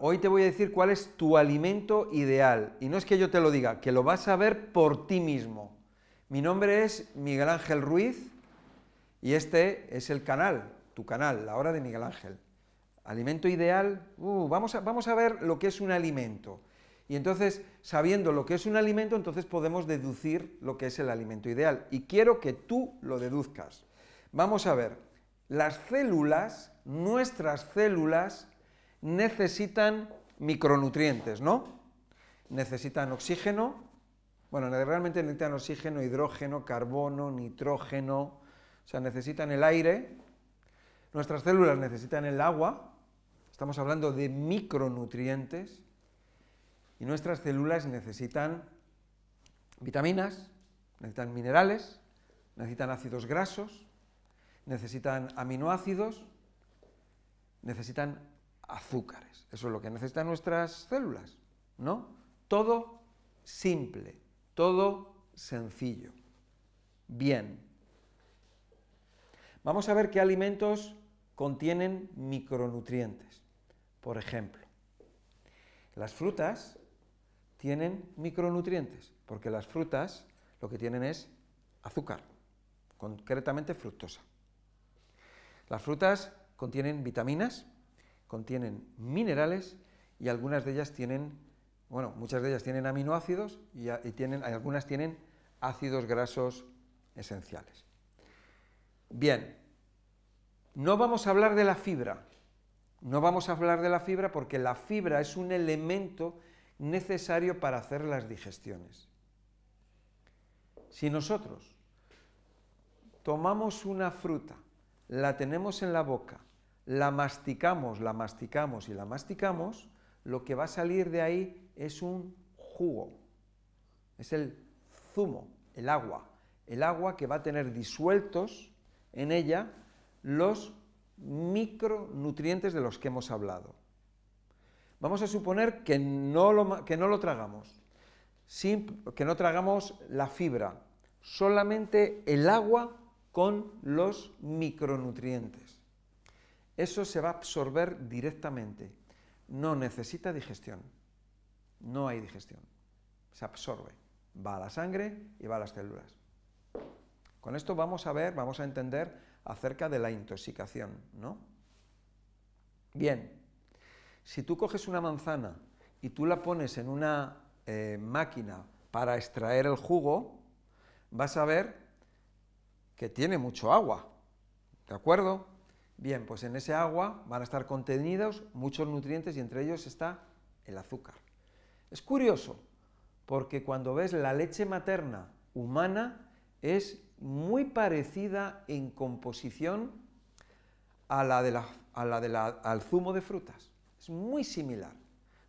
hoy te voy a decir cuál es tu alimento ideal. Y no es que yo te lo diga, que lo vas a ver por ti mismo. Mi nombre es Miguel Ángel Ruiz y este es el canal, tu canal, La Hora de Miguel Ángel. Alimento ideal, uh, vamos, a, vamos a ver lo que es un alimento. Y entonces, sabiendo lo que es un alimento, entonces podemos deducir lo que es el alimento ideal. Y quiero que tú lo deduzcas. Vamos a ver, las células, nuestras células, necesitan micronutrientes, ¿no? Necesitan oxígeno, bueno, realmente necesitan oxígeno, hidrógeno, carbono, nitrógeno, o sea, necesitan el aire. Nuestras células necesitan el agua, estamos hablando de micronutrientes, y nuestras células necesitan vitaminas, necesitan minerales, necesitan ácidos grasos, necesitan aminoácidos, necesitan azúcares. Eso es lo que necesitan nuestras células, ¿no? Todo simple, todo sencillo. Bien. Vamos a ver qué alimentos contienen micronutrientes. Por ejemplo, las frutas tienen micronutrientes, porque las frutas lo que tienen es azúcar, concretamente fructosa. Las frutas contienen vitaminas, contienen minerales y algunas de ellas tienen, bueno, muchas de ellas tienen aminoácidos y, tienen, algunas tienen ácidos grasos esenciales. Bien, no vamos a hablar de la fibra, no vamos a hablar de la fibra porque la fibra es un elemento necesario para hacer las digestiones. Si nosotros tomamos una fruta, la tenemos en la boca, la masticamos, la masticamos y la masticamos, lo que va a salir de ahí es un jugo, es el zumo, el agua, el agua que va a tener disueltos en ella los micronutrientes de los que hemos hablado. Vamos a suponer que no lo, que no lo tragamos, que no tragamos la fibra, solamente el agua con los micronutrientes eso se va a absorber directamente. No necesita digestión. No hay digestión. Se absorbe. Va a la sangre y va a las células. Con esto vamos a ver, vamos a entender acerca de la intoxicación, ¿no? Bien, si tú coges una manzana y tú la pones en una eh, máquina para extraer el jugo, vas a ver que tiene mucho agua, ¿de acuerdo? Bien, pues en ese agua van a estar contenidos muchos nutrientes y entre ellos está el azúcar. Es curioso, porque cuando ves la leche materna humana es muy parecida en composición a la, de la, al zumo de frutas. Es muy similar.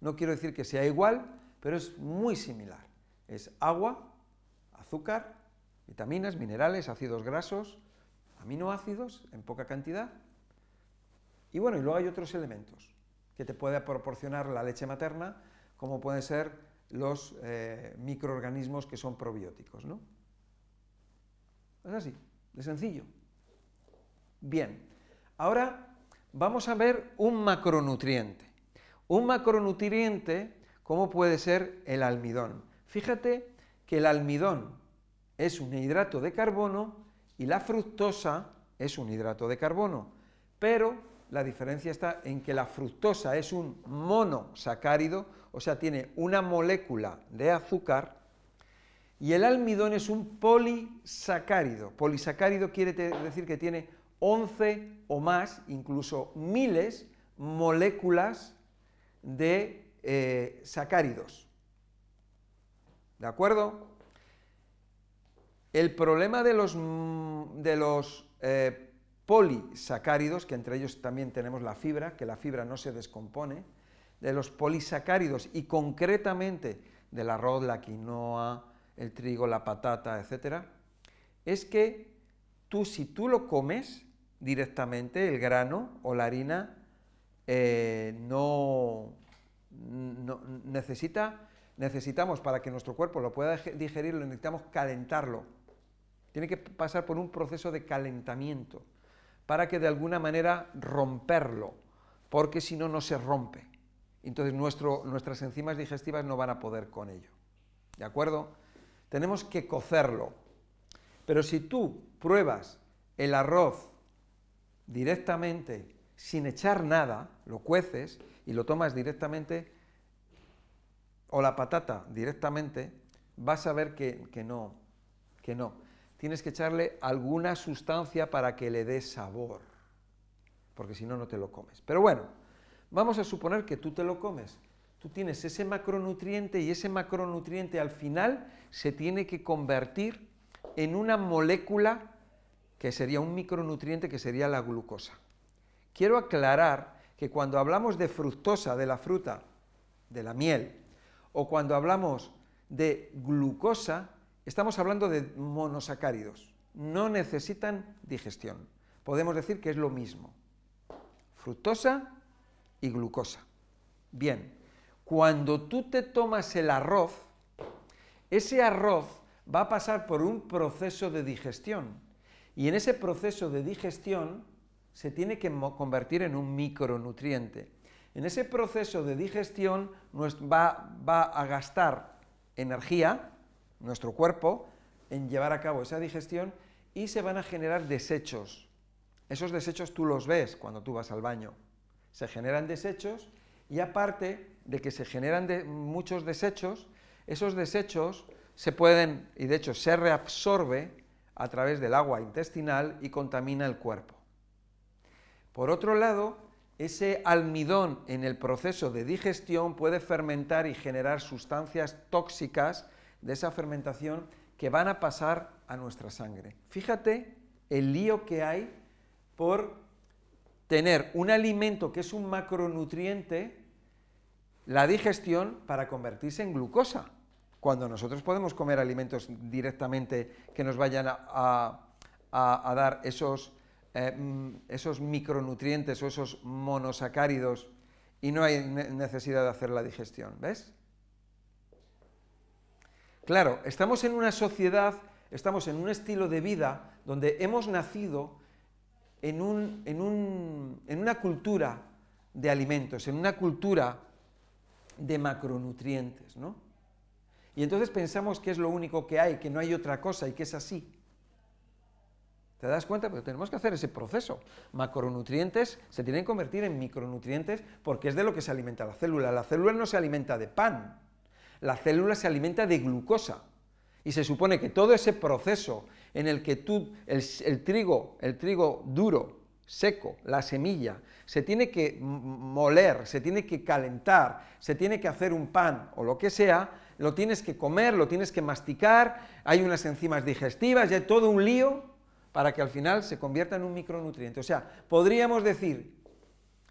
No quiero decir que sea igual, pero es muy similar. Es agua, azúcar, vitaminas, minerales, ácidos grasos, aminoácidos en poca cantidad y bueno, y luego hay otros elementos que te puede proporcionar la leche materna, como pueden ser los eh, microorganismos que son probióticos, ¿no? Es así, de sencillo. Bien, ahora vamos a ver un macronutriente. Un macronutriente, ¿cómo puede ser el almidón? Fíjate que el almidón es un hidrato de carbono y la fructosa es un hidrato de carbono, pero la diferencia está en que la fructosa es un monosacárido, o sea, tiene una molécula de azúcar, y el almidón es un polisacárido. Polisacárido quiere decir que tiene 11 o más, incluso miles, moléculas de eh, sacáridos. ¿De acuerdo? El problema de los, de los eh, polisacáridos, que entre ellos también tenemos la fibra, que la fibra no se descompone, de los polisacáridos y concretamente del arroz, la quinoa, el trigo, la patata, etc., es que tú si tú lo comes directamente, el grano o la harina, eh, no, no, necesita, necesitamos para que nuestro cuerpo lo pueda digerir, necesitamos calentarlo. Tiene que pasar por un proceso de calentamiento para que de alguna manera romperlo, porque si no, no se rompe. entonces nuestras enzimas digestivas no van a poder con ello. ¿De acuerdo? Tenemos que cocerlo. Pero si tú pruebas el arroz directamente, sin echar nada, lo cueces y lo tomas directamente, o la patata directamente, vas a ver que, que no, que no. Tienes que echarle alguna sustancia para que le dé sabor, porque si no, no te lo comes. Pero bueno, vamos a suponer que tú te lo comes. Tú tienes ese macronutriente y ese macronutriente al final se tiene que convertir en una molécula que sería un micronutriente que sería la glucosa. Quiero aclarar que cuando hablamos de fructosa de la fruta, de la miel, o cuando hablamos de glucosa, estamos hablando de monosacáridos. No necesitan digestión. Podemos decir que es lo mismo. Fructosa y glucosa. Bien, cuando tú te tomas el arroz, ese arroz va a pasar por un proceso de digestión. Y en ese proceso de digestión se tiene que convertir en un micronutriente. En ese proceso de digestión va, va a gastar energía, nuestro cuerpo, en llevar a cabo esa digestión y se van a generar desechos. Esos desechos tú los ves cuando tú vas al baño. Se generan desechos y aparte de que se generan muchos desechos, esos desechos se pueden, y de hecho se reabsorbe a través del agua intestinal y contamina el cuerpo. Por otro lado, ese almidón en el proceso de digestión puede fermentar y generar sustancias tóxicas de esa fermentación que van a pasar a nuestra sangre. Fíjate el lío que hay por tener un alimento que es un macronutriente, la digestión para convertirse en glucosa cuando nosotros podemos comer alimentos directamente que nos vayan a, dar esos, eh, mm, esos micronutrientes o esos monosacáridos y no hay necesidad de hacer la digestión, ¿ves? Claro, estamos en una sociedad, estamos en un estilo de vida donde hemos nacido en, un, en, en una cultura de alimentos, en una cultura de macronutrientes, ¿no? Y entonces pensamos que es lo único que hay, que no hay otra cosa y que es así. ¿Te das cuenta? Pero tenemos que hacer ese proceso. Macronutrientes se tienen que convertir en micronutrientes porque es de lo que se alimenta la célula. La célula no se alimenta de pan, la célula se alimenta de glucosa. Y se supone que todo ese proceso en el que tú, el, trigo, el trigo duro, seco, la semilla, se tiene que moler, se tiene que calentar, se tiene que hacer un pan o lo que sea, lo tienes que comer, lo tienes que masticar, hay unas enzimas digestivas, ya hay todo un lío para que al final se convierta en un micronutriente. O sea, podríamos decir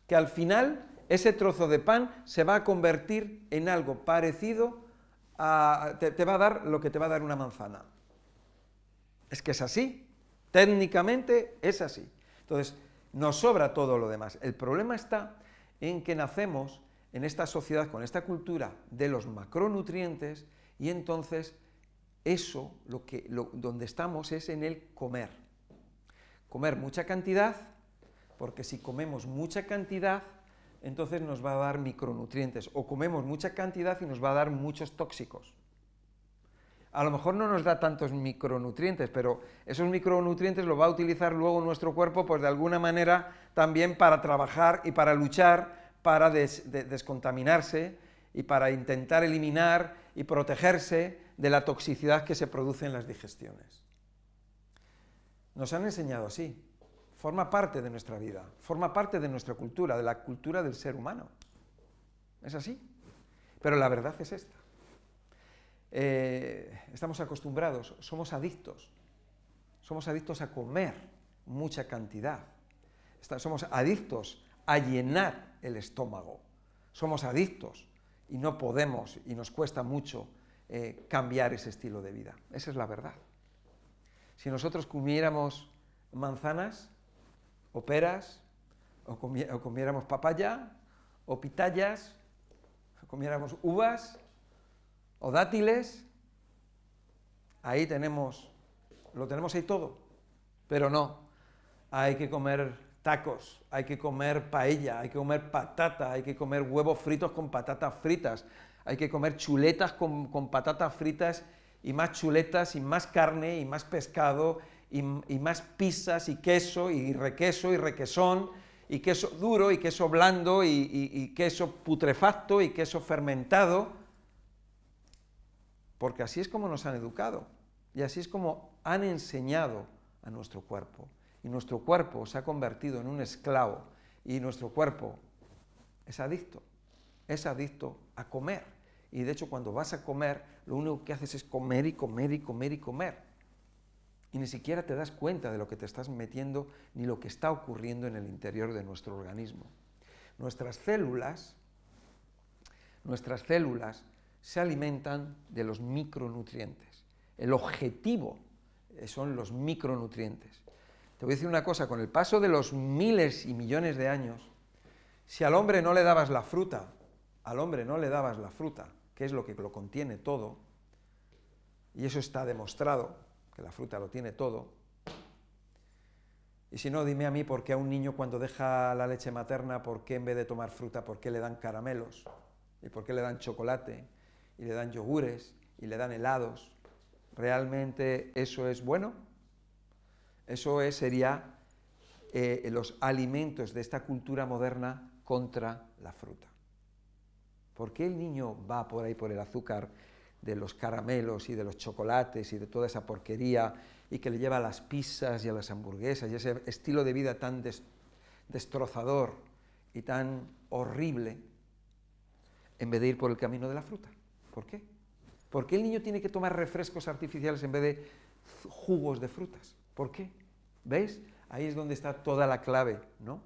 que al final ese trozo de pan se va a convertir en algo parecido a... te, va a dar lo que te va a dar una manzana. Es que es así, técnicamente es así. Entonces, nos sobra todo lo demás. El problema está en que nacemos en esta sociedad, con esta cultura de los macronutrientes, y entonces eso, lo que, donde estamos es en el comer. Comer mucha cantidad, porque si comemos mucha cantidad, entonces nos va a dar micronutrientes, o comemos mucha cantidad y nos va a dar muchos tóxicos. A lo mejor no nos da tantos micronutrientes, pero esos micronutrientes los va a utilizar luego nuestro cuerpo, pues de alguna manera también para trabajar y para luchar para descontaminarse y para intentar eliminar y protegerse de la toxicidad que se produce en las digestiones. Nos han enseñado así. Forma parte de nuestra vida, forma parte de nuestra cultura, de la cultura del ser humano. Es así. Pero la verdad es esta. Eh, estamos acostumbrados, somos adictos. Somos adictos a comer mucha cantidad. somos adictos a llenar el estómago. Somos adictos y no podemos y nos cuesta mucho eh, cambiar ese estilo de vida. Esa es la verdad. Si nosotros comiéramos manzanas o peras, o, comiéramos papaya, o pitayas, o comiéramos uvas, o dátiles, ahí tenemos, lo tenemos ahí todo. Pero no, hay que comer tacos, hay que comer paella, hay que comer patata, hay que comer huevos fritos con patatas fritas, hay que comer chuletas con, patatas fritas y más chuletas y más carne y más pescado y, más pizzas y queso y requeso y requesón y queso duro y queso blando y queso putrefacto y queso fermentado, porque así es como nos han educado y así es como han enseñado a nuestro cuerpo. Y nuestro cuerpo se ha convertido en un esclavo y nuestro cuerpo es adicto, es adicto a comer. Y de hecho cuando vas a comer, lo único que haces es comer y comer y comer y comer. Y ni siquiera te das cuenta de lo que te estás metiendo ni lo que está ocurriendo en el interior de nuestro organismo. Nuestras células, nuestras células se alimentan de los micronutrientes. El objetivo son los micronutrientes. Te voy a decir una cosa, con el paso de los miles y millones de años, si al hombre no le dabas la fruta, al hombre no le dabas la fruta, que es lo que lo contiene todo, y eso está demostrado, la fruta lo tiene todo, y si no, dime a mí por qué a un niño cuando deja la leche materna, por qué en vez de tomar fruta, por qué le dan caramelos, y por qué le dan chocolate, y le dan yogures, y le dan helados. ¿Realmente eso es bueno? Eso sería eh, los alimentos de esta cultura moderna contra la fruta. ¿Por qué el niño va por ahí por el azúcar de los caramelos y de los chocolates y de toda esa porquería y que le lleva a las pizzas y a las hamburguesas y ese estilo de vida tan destrozador y tan horrible en vez de ir por el camino de la fruta? ¿Por qué? ¿Por qué el niño tiene que tomar refrescos artificiales en vez de jugos de frutas? ¿Por qué? ¿Veis? Ahí es donde está toda la clave, ¿no?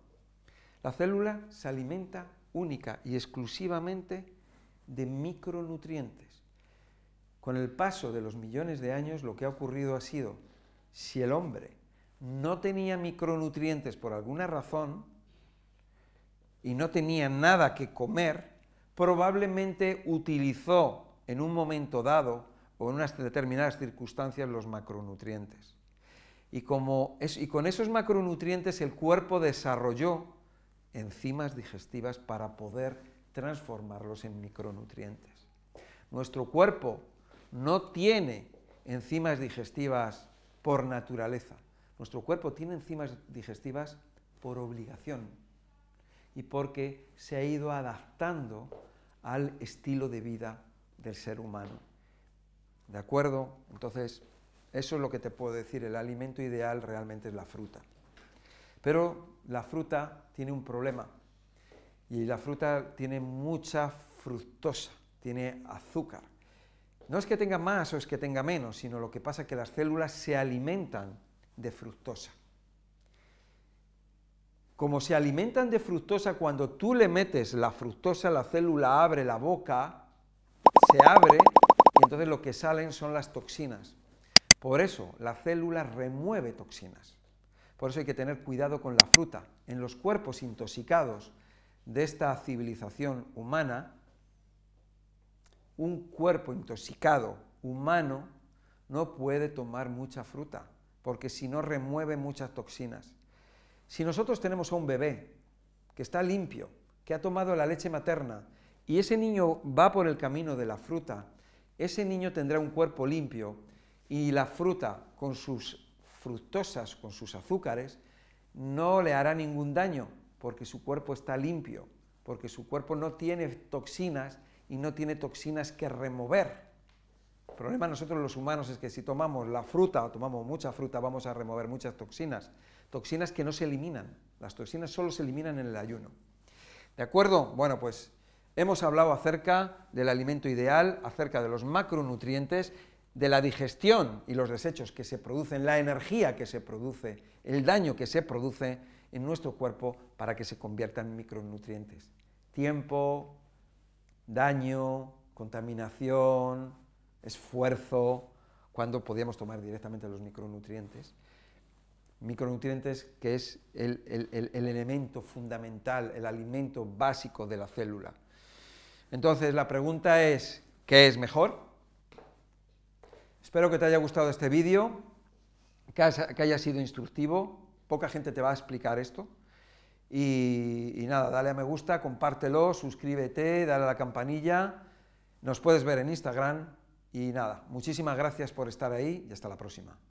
La célula se alimenta única y exclusivamente de micronutrientes. Con el paso de los millones de años lo que ha ocurrido ha sido, si el hombre no tenía micronutrientes por alguna razón y no tenía nada que comer, probablemente utilizó en un momento dado o en unas determinadas circunstancias los macronutrientes. Y, con esos macronutrientes el cuerpo desarrolló enzimas digestivas para poder transformarlos en micronutrientes. Nuestro cuerpo no tiene enzimas digestivas por naturaleza. Nuestro cuerpo tiene enzimas digestivas por obligación y porque se ha ido adaptando al estilo de vida del ser humano. ¿De acuerdo? Entonces, eso es lo que te puedo decir, el alimento ideal realmente es la fruta. Pero la fruta tiene un problema y la fruta tiene mucha fructosa, tiene azúcar. No es que tenga más o es que tenga menos, sino lo que pasa es que las células se alimentan de fructosa. Como se alimentan de fructosa, cuando tú le metes la fructosa, la célula abre la boca, se abre y entonces lo que salen son las toxinas. Por eso la célula remueve toxinas. Por eso hay que tener cuidado con la fruta. En los cuerpos intoxicados de esta civilización humana, un cuerpo intoxicado humano no puede tomar mucha fruta, porque si no remueve muchas toxinas. Si nosotros tenemos a un bebé que está limpio, que ha tomado la leche materna, y ese niño va por el camino de la fruta, ese niño tendrá un cuerpo limpio y la fruta con sus fructosas, con sus azúcares, no le hará ningún daño porque su cuerpo está limpio, porque su cuerpo no tiene toxinas y no tiene toxinas que remover. El problema nosotros los humanos es que si tomamos la fruta o tomamos mucha fruta vamos a remover muchas toxinas, toxinas que no se eliminan, las toxinas solo se eliminan en el ayuno. ¿De acuerdo? Bueno, pues hemos hablado acerca del alimento ideal, acerca de los macronutrientes de la digestión y los desechos que se producen, la energía que se produce, el daño que se produce en nuestro cuerpo para que se conviertan en micronutrientes. Tiempo, daño, contaminación, esfuerzo, cuando podíamos tomar directamente los micronutrientes. Micronutrientes que es el, el elemento fundamental, el alimento básico de la célula. Entonces la pregunta es, ¿qué es mejor? Espero que te haya gustado este vídeo, que haya sido instructivo. Poca gente te va a explicar esto. Y, nada, dale a me gusta, compártelo, suscríbete, dale a la campanilla. Nos puedes ver en Instagram. Y nada, muchísimas gracias por estar ahí y hasta la próxima.